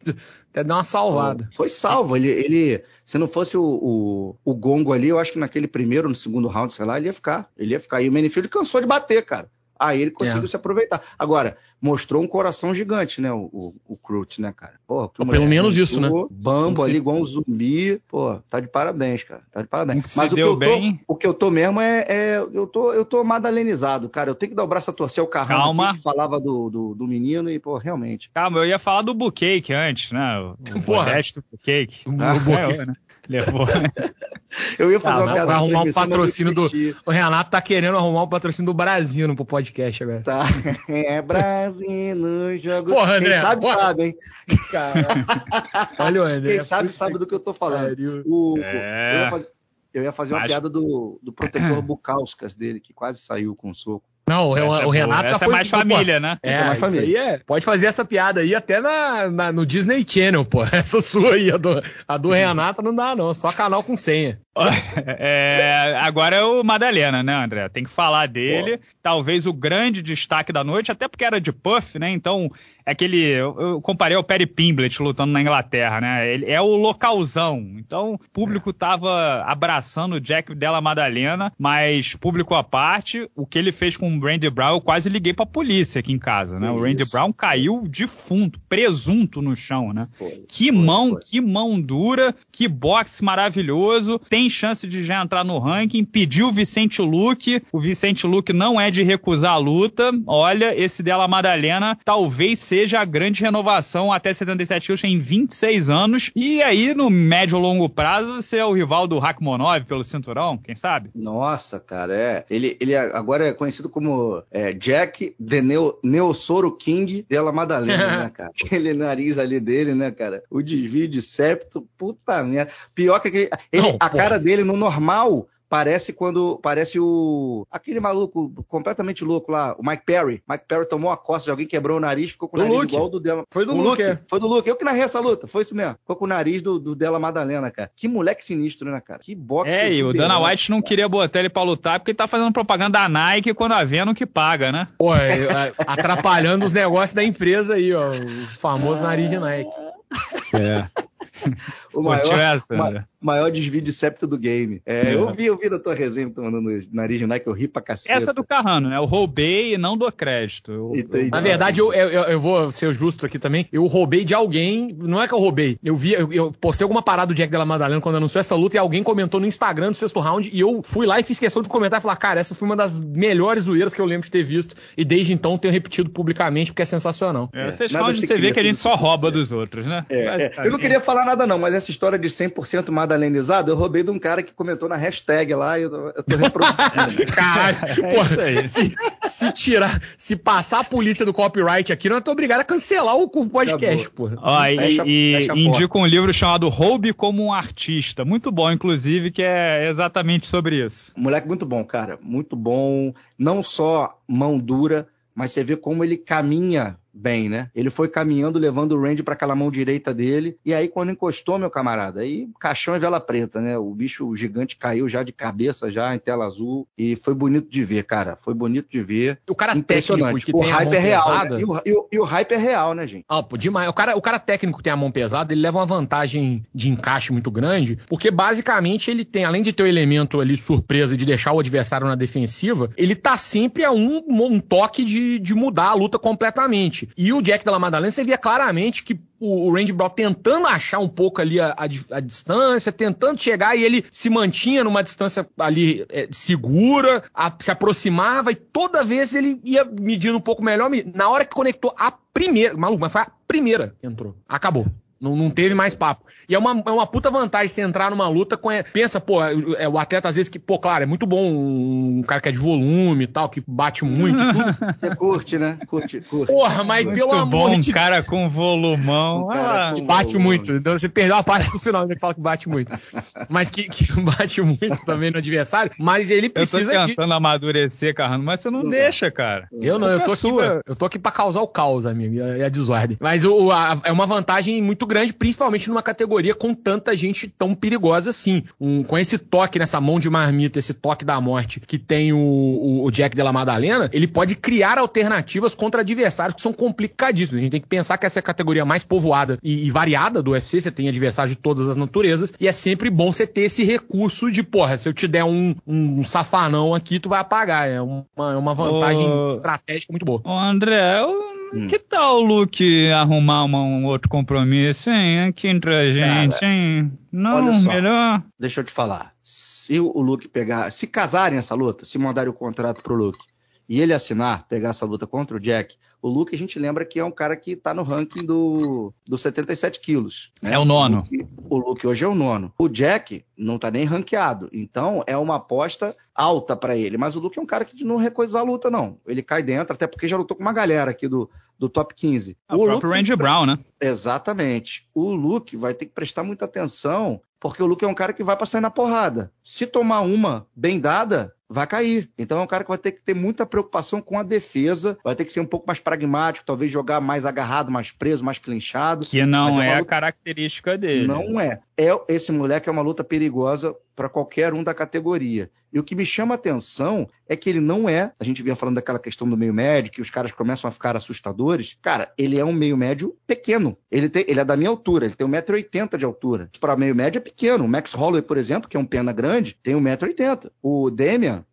Até deu uma salvada. Foi salvo. Ele, ele se não fosse o, o, o, gongo ali, eu acho que naquele primeiro, no segundo round, sei lá, ele ia ficar. Ele ia ficar. E o Manifield cansou de bater, cara. Aí ele conseguiu é. se aproveitar. Agora, mostrou um coração gigante, né? O, o, o né, cara? Pô, pelo menos isso, né? Bambo ali, igual um zumbi. Pô, tá de parabéns, cara. Tá de parabéns. Mas o que, eu tô, o que eu tô mesmo é, é, eu, tô, eu tô madalenizado, cara. Eu tenho que dar o braço a torcer o carrão Calma. que falava do, do, do, menino e, pô, realmente. Calma, eu ia falar do Bucake antes, né? O, o Porra. do Bucake. Ah, o Bucake. É, né? Levou. Eu ia fazer ah, uma piada. arrumar um patrocínio do. O Renato tá querendo arrumar um patrocínio do Brasil pro podcast agora. Tá. É Brasil no jogo. Porra, André. Quem sabe, porra. sabe, hein? Cara. Olha o André. Quem sabe, sabe do que eu tô falando. O, é. Eu ia fazer, eu ia fazer uma Mas... piada do, do protetor Bucauskas dele, que quase saiu com soco. Não, o, o é Renato já essa foi. é mais família, né? É, essa é mais família. Aí é, pode fazer essa piada aí até na, na, no Disney Channel, pô. Essa sua aí, a do, a do Renato não dá, não. Só canal com senha. É, agora é o Madalena, né, André? Tem que falar dele. Pô. Talvez o grande destaque da noite, até porque era de Puff, né? Então é aquele. Eu comparei ao Perry Pimblett lutando na Inglaterra, né? Ele é o localzão. Então, o público tava abraçando o Jack Della Madalena, mas público à parte, o que ele fez com o Randy Brown, eu quase liguei pra polícia aqui em casa, né? Isso. O Randy Brown caiu defunto, presunto no chão, né? Foi, que foi, mão, foi. que mão dura, que boxe maravilhoso. Tem chance de já entrar no ranking. Pediu o Vicente Luque. O Vicente Luque não é de recusar a luta. Olha, esse Della Madalena talvez seja seja a grande renovação até 77 quilos em 26 anos. E aí, no médio ou longo prazo, você é o rival do Rakhmonov pelo cinturão, quem sabe? Nossa, cara, é. Ele, ele agora é conhecido como é, Jack The Neo, Neosoro King della Madalena, né, cara? Aquele nariz ali dele, né, cara? O desvio de septo, puta merda. Pior que aquele. Ele, Não, a cara dele no normal parece quando parece o aquele maluco completamente louco lá, o Mike Perry. Mike Perry tomou a costa de alguém, quebrou o nariz, ficou com o, nariz Luke. igual do dela. Foi do o Luke, é. Foi do Luke. Eu que narrei essa luta, foi isso mesmo. Ficou com o nariz do, do dela Madalena, cara. Que moleque sinistro, né, cara? Que boxe. É, e o Dana White não queria botar ele pra lutar porque ele tá fazendo propaganda da Nike quando a Venom que paga, né? Pô, é, é, atrapalhando os negócios da empresa aí, ó. O famoso nariz de Nike. É. o maior, essa, ma, maior desvio de septo do game. É, é. Eu vi, eu vi da tua resenha, tô mandando nariz no Nike, eu ri pra cacete. Essa é do Carrano, né? Eu roubei e não dou crédito. Eu, eu, na verdade, eu, eu, eu, vou ser justo aqui também. Eu roubei de alguém, não é que eu roubei. Eu vi, eu, eu postei alguma parada do Jack Della Madalena quando anunciou essa luta e alguém comentou no Instagram do sexto round e eu fui lá e fiz questão de comentar e falar, cara, essa foi uma das melhores zoeiras que eu lembro de ter visto e desde então tenho repetido publicamente porque é sensacional. É, é. Vocês você vê que a gente só rouba dos outros, né? É, é. Eu não queria falar nada não, mas essa história de 100% madalenizado, eu roubei de um cara que comentou na hashtag lá e eu, eu tô reproduzindo. Caralho, é se, se, tirar, se passar a polícia do copyright aqui, eu tô obrigado a cancelar o podcast, porra. Ó, fecha, e, fecha e indico um livro chamado Roube como um Artista, muito bom, inclusive, que é exatamente sobre isso. Moleque muito bom, cara, muito bom, não só mão dura, mas você vê como ele caminha bem, né? Ele foi caminhando, levando o Randy para aquela mão direita dele. E aí, quando encostou, meu camarada, aí caixão e vela preta, né? O bicho gigante caiu já de cabeça, já em tela azul. E foi bonito de ver, cara. Foi bonito de ver. O cara técnico que o tem hype é real. Né? E, o, e, o, e, o, hype é real, né, gente? Ah, pô, demais. O cara, o cara técnico que tem a mão pesada, ele leva uma vantagem de encaixe muito grande, porque basicamente ele tem, além de ter o elemento ali surpresa de deixar o adversário na defensiva, ele tá sempre a um, um toque de, de mudar a luta completamente. E o Jack Della Madalena, você via claramente que o, Randy Brown tentando achar um pouco ali a, a, a, distância, tentando chegar e ele se mantinha numa distância ali é, segura, a, se aproximava e toda vez ele ia medindo um pouco melhor. Na hora que conectou a primeira, maluco, mas foi a primeira que entrou. Acabou. Não, não teve mais papo. E é uma, é uma puta vantagem você entrar numa luta com. Pensa, pô, é, é, o atleta às vezes que, pô, claro, é muito bom um, cara que é de volume e tal, que bate muito. Você curte, né? Curte, curte. Porra, mas muito pelo amor de Deus. Um cara com volumão. Um cara ah, com bate volume. muito. Então você perdeu a parte do final, ele fala que bate muito. mas que, que bate muito também no adversário. Mas ele precisa. Eu tô tentando de... amadurecer, Carrano, mas você não não deixa, cara. Eu não, eu tô, aqui pra, eu tô aqui pra causar o caos, amigo, e a, a desordem. Mas o, a, é uma vantagem muito grande, principalmente numa categoria com tanta gente tão perigosa assim. Um, com esse toque nessa mão de marmita, esse toque da morte que tem o, o, o Jack Della Madalena, ele pode criar alternativas contra adversários que são complicadíssimos. A gente tem que pensar que essa é a categoria mais povoada e, e variada do UFC, você tem adversários de todas as naturezas, e é sempre bom você ter esse recurso de, porra, se eu te der um, um safanão aqui, tu vai apagar. É uma, é uma vantagem ô, estratégica muito boa. Ô André, eu Hum. Que tal o Luke arrumar uma, um outro compromisso, hein? Aqui entre a gente, Cara, hein? Não, só, melhor. Deixa eu te falar. Se o Luke pegar. Se casarem essa luta, se mandarem o contrato pro Luke e ele assinar, pegar essa luta contra o Jack, o Luke a gente lembra que é um cara que tá no ranking do, do 77 quilos. Né? É o nono. O Luke, o Luke, hoje é o nono. O Jack não tá nem ranqueado. Então é uma aposta alta para ele. Mas o Luke é um cara que não recoisar a luta, não. Ele cai dentro, até porque já lutou com uma galera aqui do, do top 15. É o, o próprio Randy Brown, né? Exatamente. O Luke vai ter que prestar muita atenção, porque o Luke é um cara que vai para sair na porrada. Se tomar uma bem dada, vai cair. Então é um cara que vai ter que ter muita preocupação com a defesa, vai ter que ser um pouco mais pragmático, talvez jogar mais agarrado, mais preso, mais clinchado. Que não é, é luta... a característica dele. Não é. É. Esse moleque é uma luta perigosa para qualquer um da categoria. E o que me chama a atenção é que ele não é. A gente vinha falando daquela questão do meio médio, que os caras começam a ficar assustadores. Cara, ele é um meio médio pequeno. Ele, tem, ele é da minha altura, ele tem 1,80m de altura. Para meio médio é pequeno. O Max Holloway, por exemplo, que é um pena grande, tem 1,80m. O Demian,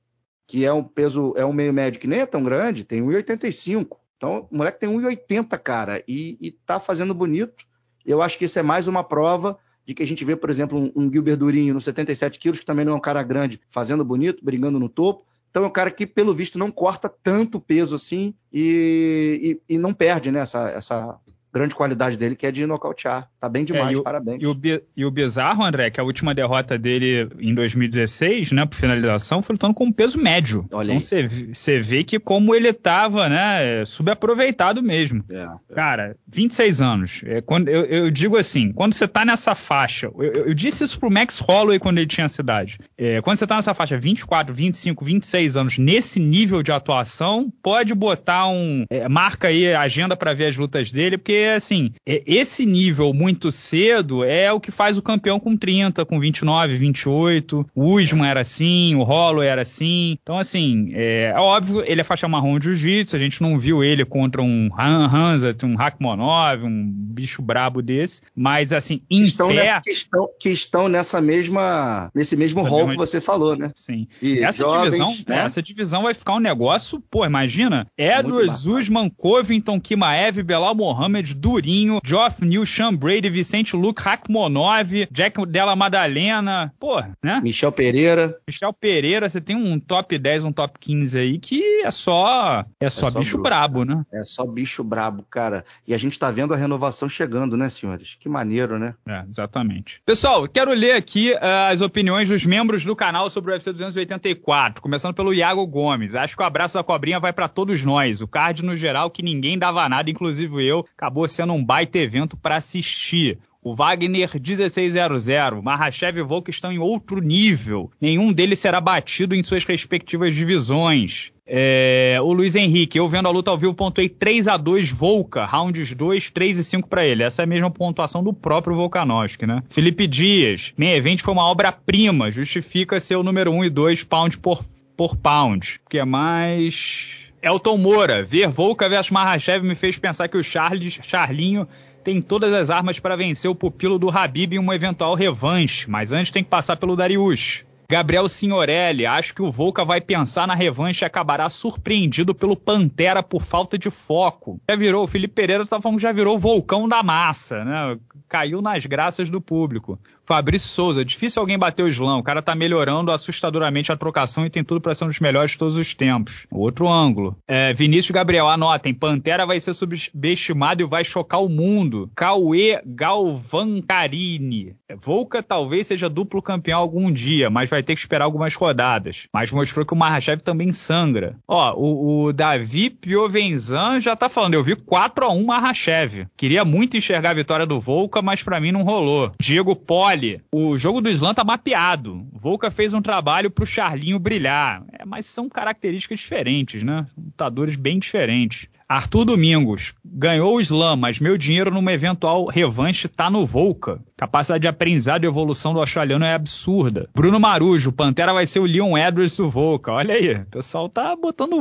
que é um peso, é um meio médio que nem é tão grande, tem 1,85. Então, o moleque tem 1,80, cara, e, e tá fazendo bonito. Eu acho que isso é mais uma prova de que a gente vê, por exemplo, um, um Gilbert Durinho nos 77 quilos, que também não é um cara grande, fazendo bonito, brigando no topo. Então é um cara que, pelo visto, não corta tanto peso assim e, e, e não perde né, essa, essa, grande qualidade dele, que é de nocautear. Tá bem demais, é, e o, parabéns. E o, e o bizarro, André, que a última derrota dele em 2016, né, por finalização, foi lutando com peso médio. Olha então você vê que como ele tava, né, subaproveitado mesmo. É, é. Cara, 26 anos. É, quando, eu, eu, digo assim, quando você tá nessa faixa, eu, eu, disse isso pro Max Holloway quando ele tinha cidade. É, quando você tá nessa faixa 24, 25, 26 anos, nesse nível de atuação, pode botar um. É, marca aí a agenda para ver as lutas dele, porque porque, assim, esse nível muito cedo é o que faz o campeão com 30, com 29, 28. O Usman era assim, o Holloway era assim. Então, assim, é, é óbvio, ele é faixa marrom de jiu-jitsu, a gente não viu ele contra um Han Hanzat, um Rakhmonov, um bicho brabo desse, mas, assim, em estão pé... Nessa, que, estão, que estão nessa mesma, nesse mesmo rol que você falou, né? Sim. E essa jovens, divisão, né? essa divisão vai ficar um negócio, pô, imagina, Edwards, Usman, Covington, Kimaev, Belal Mohamed, Durinho, Geoff New, Sean Brady, Vicente Luke, Rakhmonov, Jack Della Madalena, pô, né? Michel Pereira. Michel Pereira, você tem um top 10, um top 15 aí que é só é só, é só bicho brabo, né? É só bicho brabo, cara. E a gente tá vendo a renovação chegando, né, senhores? Que maneiro, né? É, exatamente. Pessoal, quero ler aqui uh, as opiniões dos membros do canal sobre o UFC 284, começando pelo Iago Gomes. Acho que o abraço da cobrinha vai para todos nós. O card no geral que ninguém dava nada, inclusive eu, acabou sendo um baita evento para assistir. O Wagner 1600, Mahashev e Volk estão em outro nível. Nenhum deles será batido em suas respectivas divisões. É, o Luiz Henrique, eu vendo a luta ao vivo, pontuei 3 a 2 Volca, rounds 2, 3 e 5 para ele. Essa é a mesma pontuação do próprio Volkanovski, né? Felipe Dias, main event foi uma obra-prima, justifica ser o número 1 e 2 pound por, por pound. O que é mais... Elton Moura, ver Volca versus Mahashev me fez pensar que o Charles, Charlinho tem todas as armas para vencer o pupilo do Habib em uma eventual revanche, mas antes tem que passar pelo Darius. Gabriel Signorelli, acho que o Volca vai pensar na revanche e acabará surpreendido pelo Pantera por falta de foco. Já virou, o Felipe Pereira tá falando que já virou o vulcão da massa, né? Caiu nas graças do público. Fabrício Souza, difícil alguém bater o slam. O cara tá melhorando assustadoramente a trocação e tem tudo para ser um dos melhores de todos os tempos. Outro ângulo. É, Vinícius Gabriel, anotem. Pantera vai ser subestimado e vai chocar o mundo. Cauê Galvancarini. Volca talvez seja duplo campeão algum dia, mas vai ter que esperar algumas rodadas. Mas mostrou que o Mahashev também sangra. Ó, o, o Davi Piovenzan já tá falando. Eu vi 4 a 1 Mahashev. Queria muito enxergar a vitória do Volca, mas para mim não rolou. Diego Poli Olhe, o jogo do Slam tá mapeado. Volca fez um trabalho pro Charlinho brilhar. É, mas são características diferentes, né? Lutadores bem diferentes. Arthur Domingos ganhou o slam, mas meu dinheiro numa eventual revanche tá no Volca. Capacidade de aprendizado e evolução do australiano é absurda. Bruno Marujo, Pantera vai ser o Leon Edwards do Volca. Olha aí, o pessoal tá botando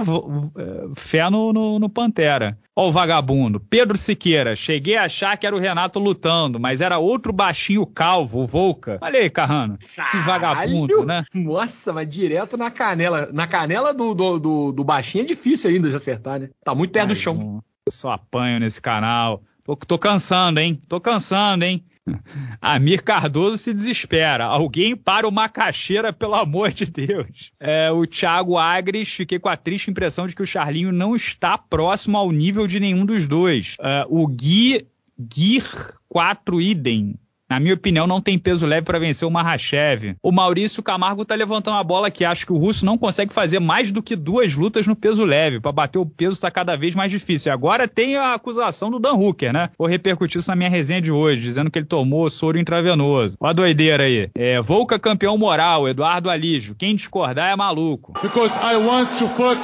é, fé no, no, no Pantera. Ó o vagabundo. Pedro Siqueira, cheguei a achar que era o Renato lutando, mas era outro baixinho calvo, o Volca. Olha aí, Carrano. Que vagabundo, né? Nossa, mas direto na canela. Na canela do, do, do, do baixinho é difícil ainda de acertar, né? Tá muito perto do Eu só apanho nesse canal. Tô, tô cansando, hein? Tô cansando, hein? Amir Cardoso se desespera. Alguém para uma caixeira, pelo amor de Deus. É, o Thiago Agres, fiquei com a triste impressão de que o Charlinho não está próximo ao nível de nenhum dos dois. É, o Gui Gear 4 Idem na minha opinião, não tem peso leve para vencer o Mahashev. O Maurício Camargo tá levantando a bola que acho que o russo não consegue fazer mais do que duas lutas no peso leve. Para bater o peso está cada vez mais difícil. E agora tem a acusação do Dan Hooker, né? Vou repercutir isso na minha resenha de hoje, dizendo que ele tomou soro intravenoso. Olha a doideira aí. É, Volca campeão moral, Eduardo Alígio. Quem discordar é maluco. Because I want to fuck,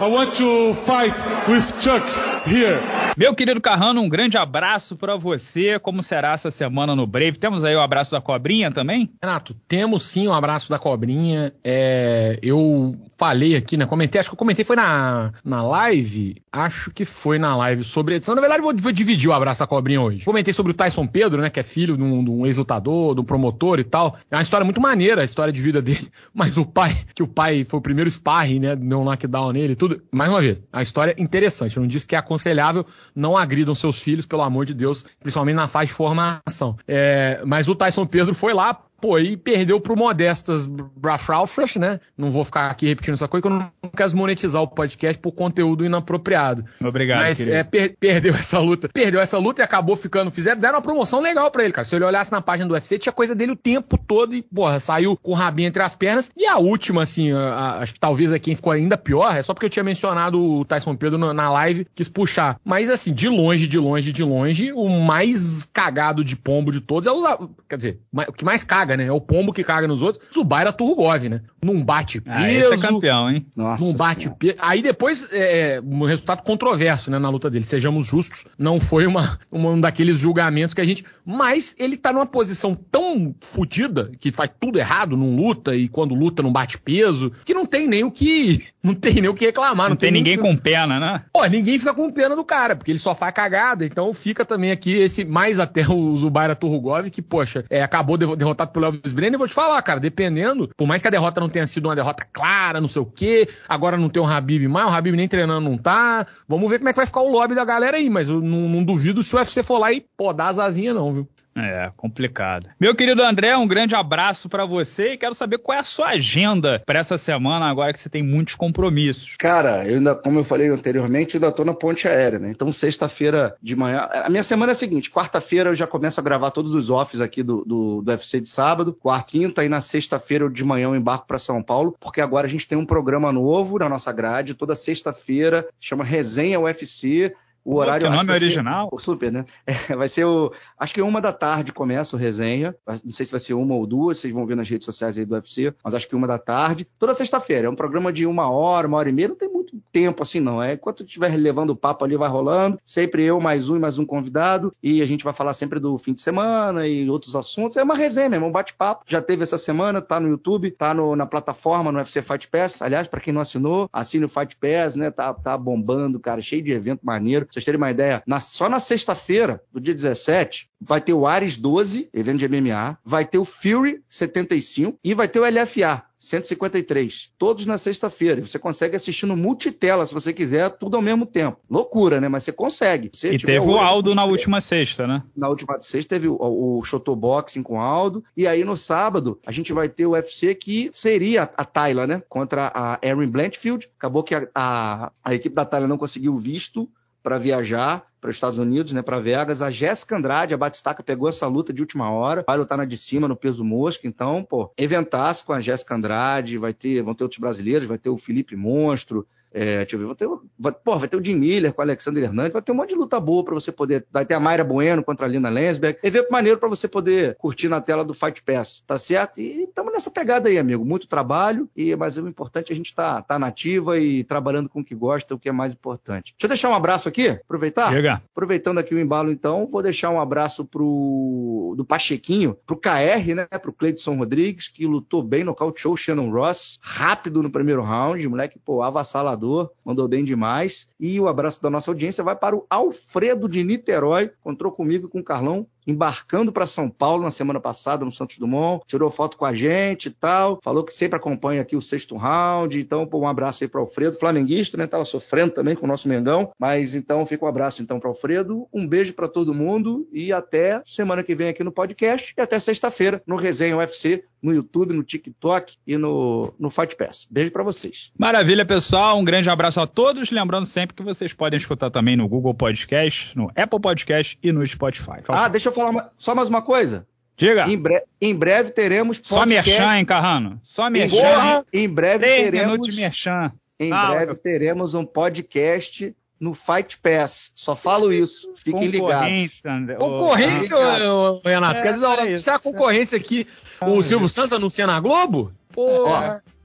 I want to fight with Chuck here. Meu querido Carrano, um grande abraço para você. Como será essa semana no Brave? Temos aí o abraço da cobrinha também? Renato, temos sim o um abraço da cobrinha. É, eu falei aqui, né? Comentei, acho que eu comentei foi na, na live. Acho que foi na live sobre edição. Na verdade, vou, vou dividir o abraço da cobrinha hoje. Comentei sobre o Tyson Pedro, né? Que é filho de um, de um ex-lutador, de um promotor e tal. É uma história muito maneira, a história de vida dele. Mas o pai, que o pai foi o primeiro sparring, né? Deu um knockdown nele e tudo. Mais uma vez, a história é interessante. Eu não disse que é aconselhável, não agridam seus filhos, pelo amor de Deus, principalmente na fase de formação. É, mas o Tyson Pedro foi lá, Pô, e perdeu pro Modestas Brafraufras, né? Não vou ficar aqui repetindo essa coisa, que eu não quero monetizar o podcast por conteúdo inapropriado. Obrigado, Mas é, per perdeu essa luta. Perdeu essa luta e acabou ficando. Fizeram, deram uma promoção legal para ele, cara. Se ele olhasse na página do UFC, tinha coisa dele o tempo todo e, porra, saiu com o rabinho entre as pernas. E a última, assim, a, a, acho que talvez é quem ficou ainda pior, é só porque eu tinha mencionado o Tyson Pedro na, na live, quis puxar. Mas, assim, de longe, de longe, de longe, o mais cagado de pombo de todos é o. Quer dizer, o que mais caga caga, né? É o pombo que caga nos outros. Zubaira Turgov, né? Num bate peso. Ah, esse é campeão, hein? Nossa num bate peso. Aí depois, é, é, um resultado controverso, né? Na luta dele. Sejamos justos, não foi uma, uma, um daqueles julgamentos que a gente. Mas ele tá numa posição tão fodida, que faz tudo errado, não luta, e quando luta não bate peso, que não tem nem o que. Não tem nem o que reclamar. Não, não tem, tem ninguém que... com pena, né? Pô, ninguém fica com pena do cara, porque ele só faz cagada. Então fica também aqui esse, mais até o Zubaira Turgov, que, poxa, é, acabou derrotado pelo Elvis Brenner. E vou te falar, cara, dependendo, por mais que a derrota não tenha sido uma derrota clara, não sei o quê, agora não tem o Habib mais, o Habib nem treinando não tá. Vamos ver como é que vai ficar o lobby da galera aí, mas eu não, não duvido se o UFC for lá e podar as asinhas, não, viu? É, complicado. Meu querido André, um grande abraço para você e quero saber qual é a sua agenda para essa semana, agora que você tem muitos compromissos. Cara, eu ainda, como eu falei anteriormente, eu ainda tô na ponte aérea, né? Então, sexta-feira de manhã. A minha semana é a seguinte: quarta-feira eu já começo a gravar todos os offs aqui do, do, do UFC de sábado, quarta, quinta, e na sexta-feira de manhã eu embarco para São Paulo, porque agora a gente tem um programa novo na nossa grade, toda sexta-feira, chama Resenha UFC. O horário. Que nome original? o super, né? É, vai ser o. Acho que uma da tarde começa o resenha. Não sei se vai ser uma ou duas, vocês vão ver nas redes sociais aí do UFC, mas acho que uma da tarde. Toda sexta-feira. É um programa de uma hora, uma hora e meia. Não tem muito tempo assim, não. É enquanto estiver levando o papo ali, vai rolando. Sempre eu, mais um e mais um convidado. E a gente vai falar sempre do fim de semana e outros assuntos. É uma resenha mesmo, um bate-papo. Já teve essa semana, tá no YouTube, tá no, na plataforma, no UFC Fight Pass. Aliás, para quem não assinou, assine o Fight Pass, né? Tá, tá bombando, cara, cheio de evento maneiro vocês terem uma ideia, na, só na sexta-feira, do dia 17, vai ter o Ares 12, evento de MMA, vai ter o Fury 75 e vai ter o LFA 153. Todos na sexta-feira. Você consegue assistir no multitela, se você quiser, tudo ao mesmo tempo. Loucura, né? Mas você consegue. Você e teve o Aldo na última sexta, né? Na última sexta teve o, o Shotoboxing com o Aldo. E aí no sábado a gente vai ter o UFC que seria a Tayla, né? Contra a Erin Blanchfield. Acabou que a, a, a equipe da Tayla não conseguiu visto para viajar para os Estados Unidos, né, para Vegas. A Jéssica Andrade, a Batistaca, pegou essa luta de última hora, vai lutar na de cima, no peso mosca. Então, pô, eventaço com a Jéssica Andrade, vai ter, vão ter outros brasileiros, vai ter o Felipe Monstro, é, deixa eu ver, vai ter, vai, pô, vai ter o Jim Miller com o Alexander Hernandes, vai ter um monte de luta boa para você poder. Vai ter a Mayra Bueno contra a Lina Lensberg. Evento maneiro para você poder curtir na tela do Fight Pass, tá certo? E estamos nessa pegada aí, amigo. Muito trabalho, e mas o importante é a gente tá, tá nativa e trabalhando com o que gosta, o que é mais importante. Deixa eu deixar um abraço aqui, aproveitar? Chega. Aproveitando aqui o embalo, então, vou deixar um abraço pro do Pachequinho, pro KR, né? Pro Cleidson Rodrigues, que lutou bem, nocauteou o Shannon Ross, rápido no primeiro round, moleque, pô, avassalador mandou bem demais. E o abraço da nossa audiência vai para o Alfredo de Niterói, encontrou comigo e com o Carlão embarcando para São Paulo na semana passada, no Santos Dumont, tirou foto com a gente e tal, falou que sempre acompanha aqui o sexto round, então pô, um abraço aí para Alfredo, flamenguista, né, tava sofrendo também com o nosso Mengão, mas então fica um abraço então para Alfredo, um beijo para todo mundo e até semana que vem aqui no podcast e até sexta-feira no Resenha UFC, no YouTube, no TikTok e no, no Fight Pass. Beijo para vocês. Maravilha, pessoal. Um grande abraço a todos. Lembrando sempre que vocês podem escutar também no Google Podcast, no Apple Podcast e no Spotify. ah, deixa eu falar só mais uma coisa. Diga. Em, bre em breve teremos podcast. Só merchan, hein, Carrano? Só merchan. Em, em breve Três teremos. de merchan. Em ah, breve eu... teremos um podcast no Fight Pass. Só falo isso. Fiquem ligados. André. Concorrência, oh, Renato. É, quer dizer, é se a concorrência aqui, o Silvio Santos anuncia na Globo? Pô.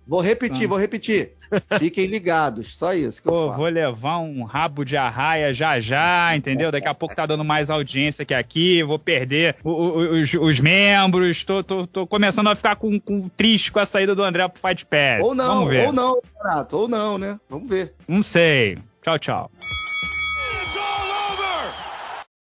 Vou repetir, ah. vou repetir. Fiquem ligados, só isso. Que Pô, vou levar um rabo de arraia já já, entendeu? Daqui a pouco tá dando mais audiência que aqui, vou perder os, os membros, tô, tô, tô, começando a ficar com, com, triste com a saída do André pro Fight Pass. Ou não, Vamos ver. ou não, Renato, ou não, né? Vamos ver. Não sei. Tchau, tchau.